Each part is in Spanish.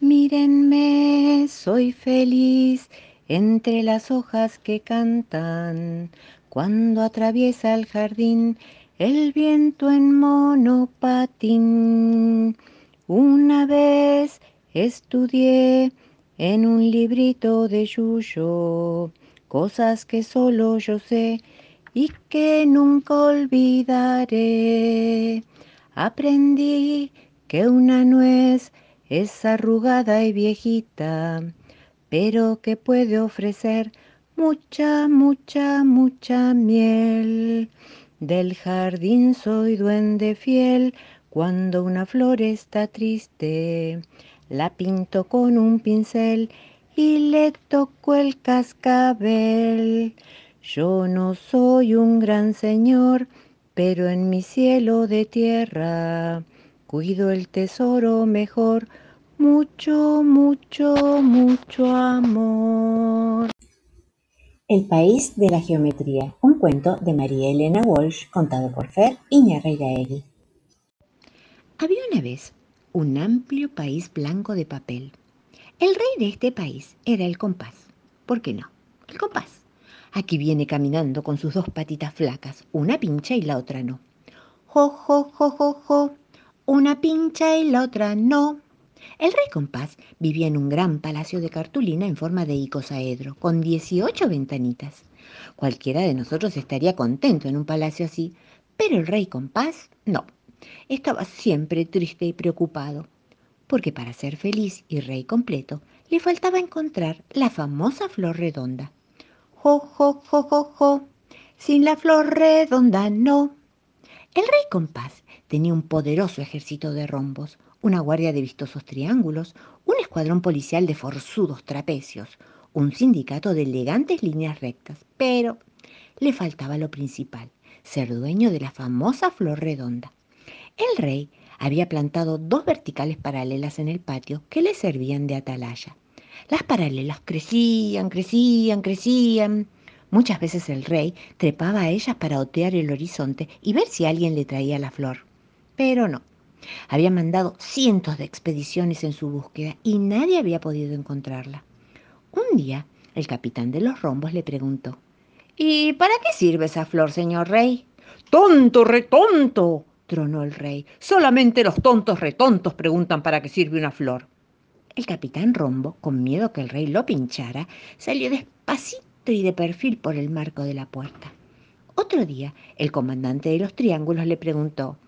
Mírenme, soy feliz entre las hojas que cantan. Cuando atraviesa el jardín el viento en monopatín. Una vez estudié en un librito de Yuyo cosas que solo yo sé y que nunca olvidaré. Aprendí que una nuez es arrugada y viejita, pero que puede ofrecer mucha, mucha, mucha miel. Del jardín soy duende fiel, cuando una flor está triste, la pinto con un pincel y le toco el cascabel. Yo no soy un gran señor, pero en mi cielo de tierra cuido el tesoro mejor, mucho, mucho, mucho amor. El país de la geometría, un cuento de María Elena Walsh contado por Fer Iñarreiraegui. Había una vez un amplio país blanco de papel. El rey de este país era el compás. ¿Por qué no? El compás. Aquí viene caminando con sus dos patitas flacas, una pincha y la otra no. Jo, jo, jo, jo, jo, una pincha y la otra no. El rey compás vivía en un gran palacio de cartulina en forma de icosaedro, con 18 ventanitas. Cualquiera de nosotros estaría contento en un palacio así, pero el rey compás no. Estaba siempre triste y preocupado porque para ser feliz y rey completo le faltaba encontrar la famosa flor redonda. Jo, jo, jo, jo, sin la flor redonda no. El rey compás tenía un poderoso ejército de rombos, una guardia de vistosos triángulos, un escuadrón policial de forzudos trapecios, un sindicato de elegantes líneas rectas, pero le faltaba lo principal, ser dueño de la famosa flor redonda. El rey había plantado dos verticales paralelas en el patio que le servían de atalaya. Las paralelas crecían, crecían, crecían. Muchas veces el rey trepaba a ellas para otear el horizonte y ver si alguien le traía la flor. Pero no. Había mandado cientos de expediciones en su búsqueda y nadie había podido encontrarla. Un día, el capitán de los rombos le preguntó, ¿Y para qué sirve esa flor, señor rey? Tonto, retonto, tronó el rey. Solamente los tontos retontos preguntan para qué sirve una flor. El capitán Rombo, con miedo que el rey lo pinchara, salió despacito y de perfil por el marco de la puerta. Otro día, el comandante de los triángulos le preguntó,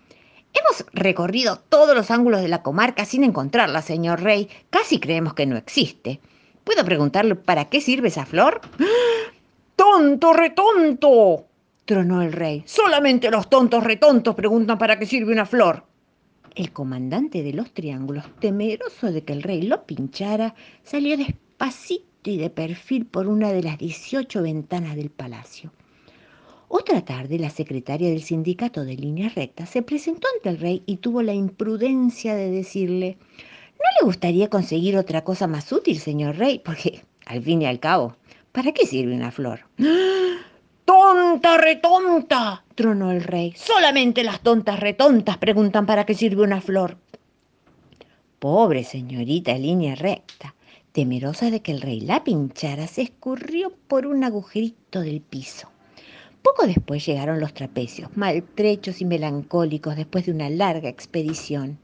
Hemos recorrido todos los ángulos de la comarca sin encontrarla, señor rey. Casi creemos que no existe. ¿Puedo preguntarle para qué sirve esa flor? ¡Tonto, retonto! tronó el rey. Solamente los tontos retontos preguntan para qué sirve una flor. El comandante de los triángulos, temeroso de que el rey lo pinchara, salió despacito y de perfil por una de las 18 ventanas del palacio. Otra tarde, la secretaria del sindicato de líneas rectas se presentó ante el rey y tuvo la imprudencia de decirle, ¿no le gustaría conseguir otra cosa más útil, señor rey? Porque, al fin y al cabo, ¿para qué sirve una flor? ¡Tonta, retonta! tronó el rey. Solamente las tontas retontas preguntan para qué sirve una flor. Pobre señorita línea recta, temerosa de que el rey la pinchara, se escurrió por un agujerito del piso. Poco después llegaron los trapecios, maltrechos y melancólicos después de una larga expedición.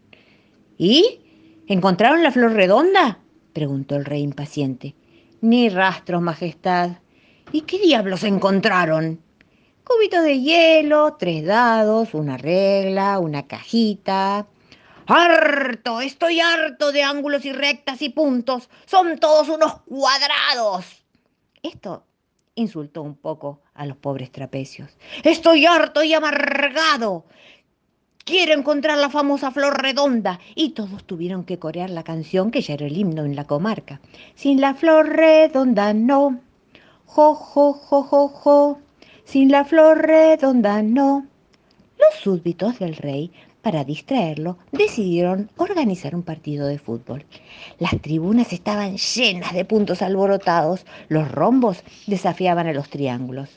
¿Y? ¿Encontraron la flor redonda? preguntó el rey impaciente. Ni rastros, Majestad, ¿Y qué diablos encontraron? Cubitos de hielo, tres dados, una regla, una cajita. ¡Harto! Estoy harto de ángulos y rectas y puntos. Son todos unos cuadrados. Esto insultó un poco a los pobres trapecios. Estoy harto y amargado. Quiero encontrar la famosa flor redonda. Y todos tuvieron que corear la canción que ya era el himno en la comarca. Sin la flor redonda no, Jo, jo, jo, jo, jo, sin la flor redonda no. Los súbditos del rey, para distraerlo, decidieron organizar un partido de fútbol. Las tribunas estaban llenas de puntos alborotados, los rombos desafiaban a los triángulos.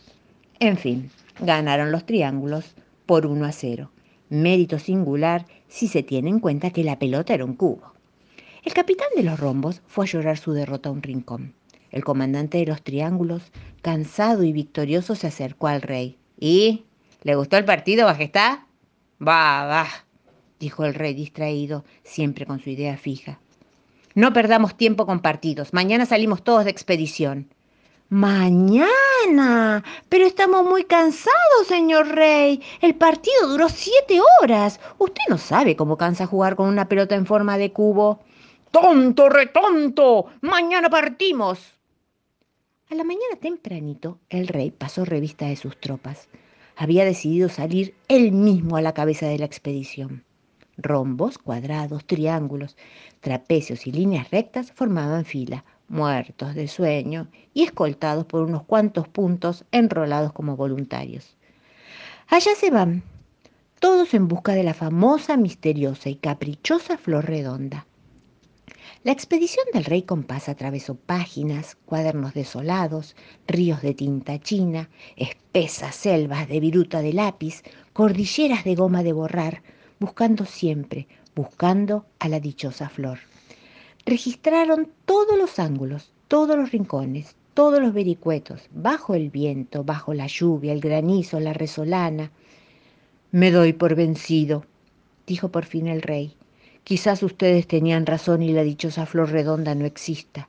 En fin, ganaron los triángulos por 1 a 0. Mérito singular si se tiene en cuenta que la pelota era un cubo. El capitán de los rombos fue a llorar su derrota a un rincón. El comandante de los triángulos, cansado y victorioso, se acercó al rey. ¿Y? ¿Le gustó el partido, Majestad? Va, va, dijo el rey distraído, siempre con su idea fija. No perdamos tiempo con partidos. Mañana salimos todos de expedición. Mañana. Pero estamos muy cansados, señor rey. El partido duró siete horas. Usted no sabe cómo cansa jugar con una pelota en forma de cubo. ¡Tonto, retonto! Mañana partimos. A la mañana tempranito, el rey pasó revista de sus tropas. Había decidido salir él mismo a la cabeza de la expedición. Rombos, cuadrados, triángulos, trapecios y líneas rectas formaban fila, muertos de sueño y escoltados por unos cuantos puntos enrolados como voluntarios. Allá se van, todos en busca de la famosa, misteriosa y caprichosa flor redonda. La expedición del rey compás atravesó páginas, cuadernos desolados, ríos de tinta china, espesas selvas de viruta de lápiz, cordilleras de goma de borrar, buscando siempre, buscando a la dichosa flor. Registraron todos los ángulos, todos los rincones, todos los vericuetos, bajo el viento, bajo la lluvia, el granizo, la resolana. Me doy por vencido, dijo por fin el rey. Quizás ustedes tenían razón y la dichosa flor redonda no exista.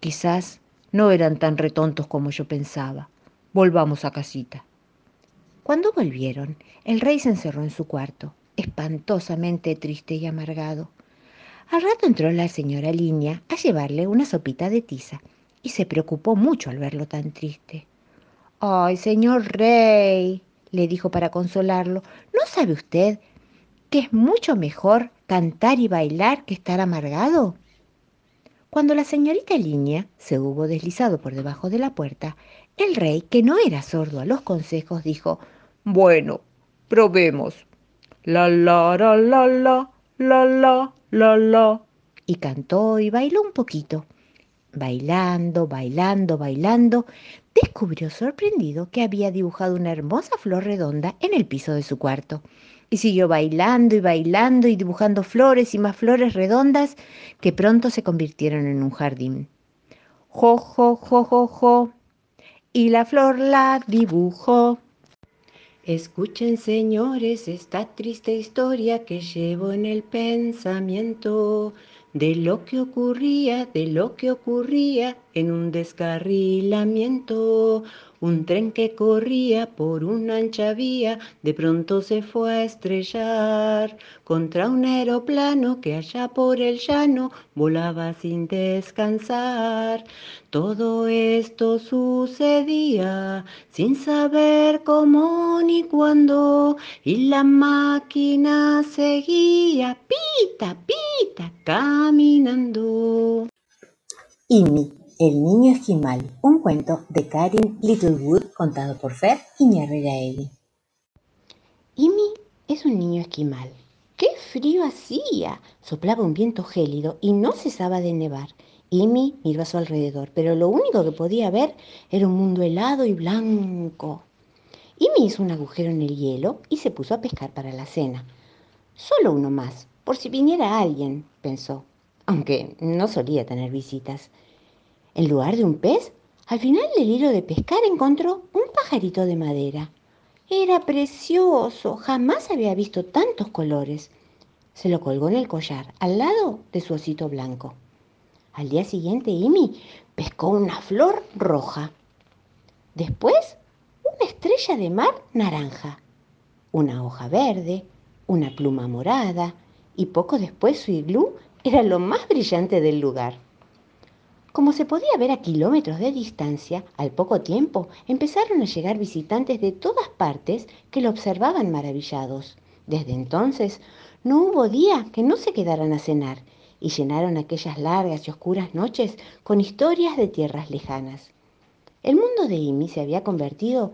Quizás no eran tan retontos como yo pensaba. Volvamos a casita. Cuando volvieron, el rey se encerró en su cuarto, espantosamente triste y amargado. Al rato entró la señora Línea a llevarle una sopita de tiza y se preocupó mucho al verlo tan triste. Ay, señor rey, le dijo para consolarlo, ¿no sabe usted que es mucho mejor cantar y bailar que estar amargado? Cuando la señorita Línea se hubo deslizado por debajo de la puerta, el rey, que no era sordo a los consejos, dijo, Bueno, probemos. La la la la la, la la la la. Y cantó y bailó un poquito. Bailando, bailando, bailando, descubrió sorprendido que había dibujado una hermosa flor redonda en el piso de su cuarto y siguió bailando y bailando y dibujando flores y más flores redondas que pronto se convirtieron en un jardín. Jo, jo, jo, jo, jo. Y la flor la dibujó. Escuchen, señores, esta triste historia que llevo en el pensamiento de lo que ocurría, de lo que ocurría en un descarrilamiento. Un tren que corría por una ancha vía de pronto se fue a estrellar contra un aeroplano que allá por el llano volaba sin descansar. Todo esto sucedía sin saber cómo ni cuándo y la máquina seguía pita, pita, caminando. Imi, el niño esquimal, un cuento de Karin Littlewood contado por Fer Iñarreiraegui. Imi es un niño esquimal. ¡Qué frío hacía! Soplaba un viento gélido y no cesaba de nevar. Imi miró a su alrededor, pero lo único que podía ver era un mundo helado y blanco. Imi hizo un agujero en el hielo y se puso a pescar para la cena. Solo uno más, por si viniera alguien, pensó, aunque no solía tener visitas. En lugar de un pez, al final del hilo de pescar encontró un pajarito de madera. Era precioso, jamás había visto tantos colores. Se lo colgó en el collar, al lado de su osito blanco. Al día siguiente, Imi pescó una flor roja. Después, una estrella de mar naranja, una hoja verde, una pluma morada, y poco después su iglú era lo más brillante del lugar. Como se podía ver a kilómetros de distancia, al poco tiempo empezaron a llegar visitantes de todas partes que lo observaban maravillados. Desde entonces no hubo día que no se quedaran a cenar y llenaron aquellas largas y oscuras noches con historias de tierras lejanas. El mundo de Imi se había convertido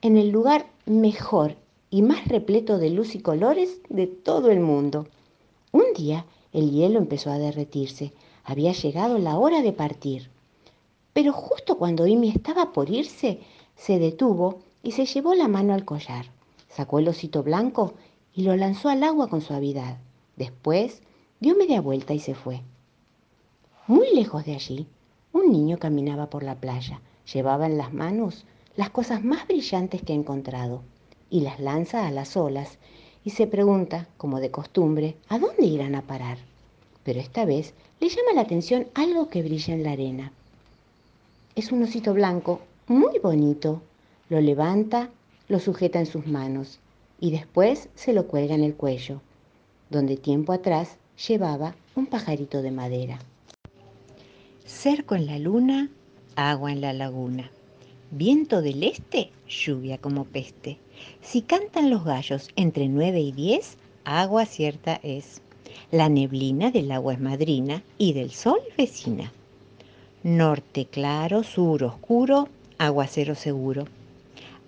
en el lugar mejor y más repleto de luz y colores de todo el mundo. Un día el hielo empezó a derretirse había llegado la hora de partir. Pero justo cuando Imi estaba por irse, se detuvo y se llevó la mano al collar. Sacó el osito blanco y lo lanzó al agua con suavidad. Después dio media vuelta y se fue. Muy lejos de allí, un niño caminaba por la playa. Llevaba en las manos las cosas más brillantes que ha encontrado y las lanza a las olas y se pregunta, como de costumbre, ¿a dónde irán a parar? Pero esta vez le llama la atención algo que brilla en la arena. Es un osito blanco muy bonito. Lo levanta, lo sujeta en sus manos y después se lo cuelga en el cuello, donde tiempo atrás llevaba un pajarito de madera. Cerco en la luna, agua en la laguna. Viento del este, lluvia como peste. Si cantan los gallos entre nueve y diez, agua cierta es. La neblina del agua es madrina y del sol vecina. Norte claro, sur oscuro, aguacero seguro.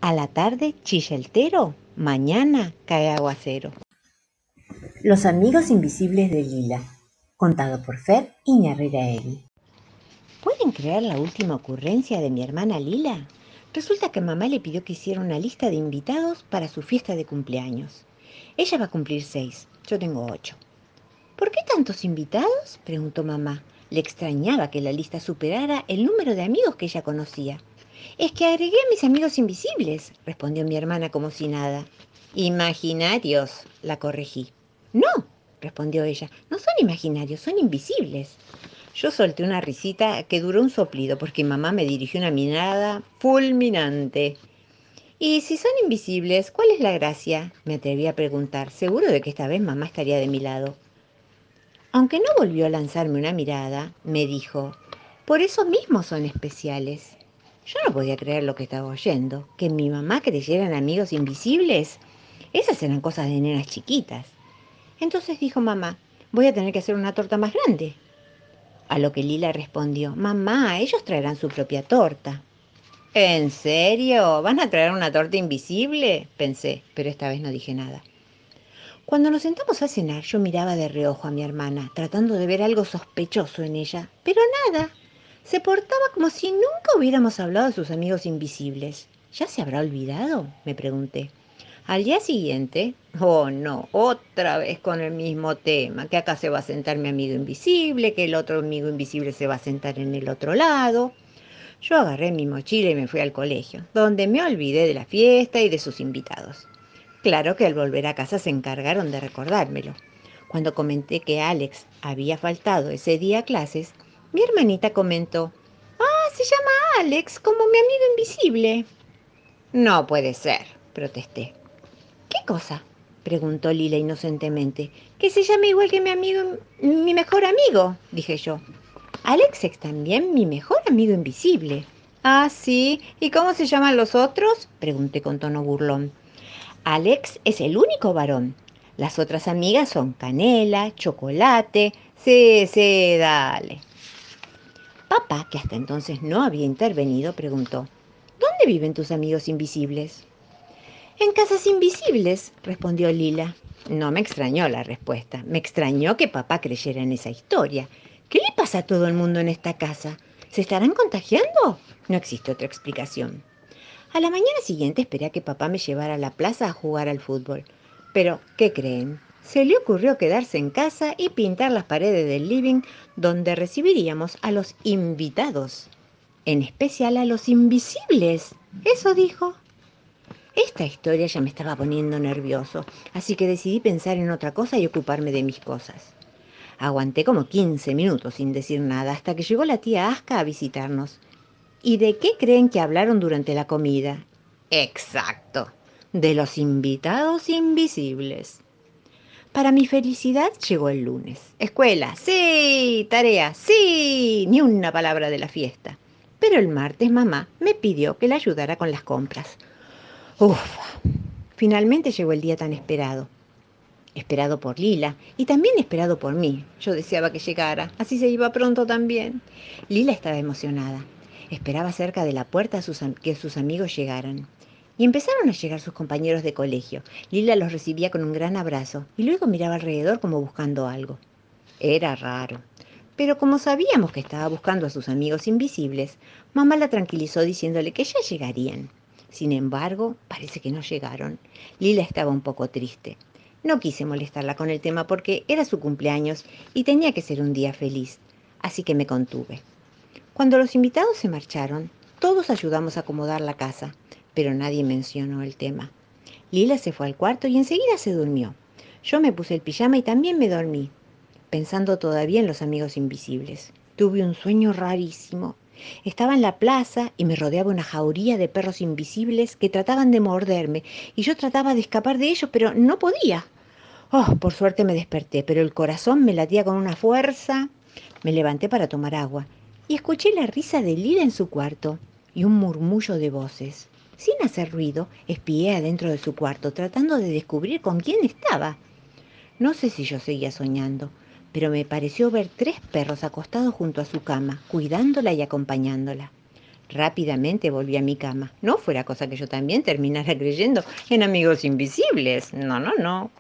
A la tarde chilla el tero, mañana cae aguacero. Los amigos invisibles de Lila, contado por Fer Iñarrera ¿Pueden creer la última ocurrencia de mi hermana Lila? Resulta que mamá le pidió que hiciera una lista de invitados para su fiesta de cumpleaños. Ella va a cumplir seis, yo tengo ocho. ¿Por qué tantos invitados? preguntó mamá. Le extrañaba que la lista superara el número de amigos que ella conocía. Es que agregué a mis amigos invisibles, respondió mi hermana como si nada. Imaginarios, la corregí. No, respondió ella, no son imaginarios, son invisibles. Yo solté una risita que duró un soplido porque mamá me dirigió una mirada fulminante. Y si son invisibles, ¿cuál es la gracia? Me atreví a preguntar, seguro de que esta vez mamá estaría de mi lado. Aunque no volvió a lanzarme una mirada, me dijo, por eso mismo son especiales. Yo no podía creer lo que estaba oyendo, que mi mamá creyera en amigos invisibles. Esas eran cosas de nenas chiquitas. Entonces dijo mamá, voy a tener que hacer una torta más grande. A lo que Lila respondió, mamá, ellos traerán su propia torta. ¿En serio? ¿Van a traer una torta invisible? Pensé, pero esta vez no dije nada. Cuando nos sentamos a cenar, yo miraba de reojo a mi hermana, tratando de ver algo sospechoso en ella, pero nada. Se portaba como si nunca hubiéramos hablado de sus amigos invisibles. ¿Ya se habrá olvidado? me pregunté. Al día siguiente, oh no, otra vez con el mismo tema, que acá se va a sentar mi amigo invisible, que el otro amigo invisible se va a sentar en el otro lado. Yo agarré mi mochila y me fui al colegio, donde me olvidé de la fiesta y de sus invitados. Claro que al volver a casa se encargaron de recordármelo. Cuando comenté que Alex había faltado ese día a clases, mi hermanita comentó, Ah, se llama Alex, como mi amigo invisible. No puede ser, protesté. ¿Qué cosa? preguntó Lila inocentemente. Que se llame igual que mi amigo, mi mejor amigo, dije yo. Alex es también mi mejor amigo invisible. Ah, sí. ¿Y cómo se llaman los otros? pregunté con tono burlón. Alex es el único varón. Las otras amigas son Canela, Chocolate. Sí, sí, dale. Papá, que hasta entonces no había intervenido, preguntó, ¿Dónde viven tus amigos invisibles? En casas invisibles, respondió Lila. No me extrañó la respuesta. Me extrañó que papá creyera en esa historia. ¿Qué le pasa a todo el mundo en esta casa? ¿Se estarán contagiando? No existe otra explicación. A la mañana siguiente esperé a que papá me llevara a la plaza a jugar al fútbol. Pero, ¿qué creen? Se le ocurrió quedarse en casa y pintar las paredes del living donde recibiríamos a los invitados. En especial a los invisibles. Eso dijo. Esta historia ya me estaba poniendo nervioso, así que decidí pensar en otra cosa y ocuparme de mis cosas. Aguanté como 15 minutos sin decir nada hasta que llegó la tía Aska a visitarnos. ¿Y de qué creen que hablaron durante la comida? Exacto, de los invitados invisibles. Para mi felicidad llegó el lunes. Escuela, sí, tarea, sí, ni una palabra de la fiesta. Pero el martes mamá me pidió que la ayudara con las compras. Uf, finalmente llegó el día tan esperado. Esperado por Lila y también esperado por mí. Yo deseaba que llegara, así se iba pronto también. Lila estaba emocionada. Esperaba cerca de la puerta que sus amigos llegaran. Y empezaron a llegar sus compañeros de colegio. Lila los recibía con un gran abrazo y luego miraba alrededor como buscando algo. Era raro. Pero como sabíamos que estaba buscando a sus amigos invisibles, mamá la tranquilizó diciéndole que ya llegarían. Sin embargo, parece que no llegaron. Lila estaba un poco triste. No quise molestarla con el tema porque era su cumpleaños y tenía que ser un día feliz. así que me contuve. Cuando los invitados se marcharon, todos ayudamos a acomodar la casa, pero nadie mencionó el tema. Lila se fue al cuarto y enseguida se durmió. Yo me puse el pijama y también me dormí, pensando todavía en los amigos invisibles. Tuve un sueño rarísimo. Estaba en la plaza y me rodeaba una jauría de perros invisibles que trataban de morderme y yo trataba de escapar de ellos, pero no podía. Oh, por suerte me desperté, pero el corazón me latía con una fuerza. Me levanté para tomar agua y escuché la risa de Lila en su cuarto y un murmullo de voces. Sin hacer ruido, espié adentro de su cuarto, tratando de descubrir con quién estaba. No sé si yo seguía soñando, pero me pareció ver tres perros acostados junto a su cama, cuidándola y acompañándola. Rápidamente volví a mi cama. No fuera cosa que yo también terminara creyendo en amigos invisibles. No, no, no.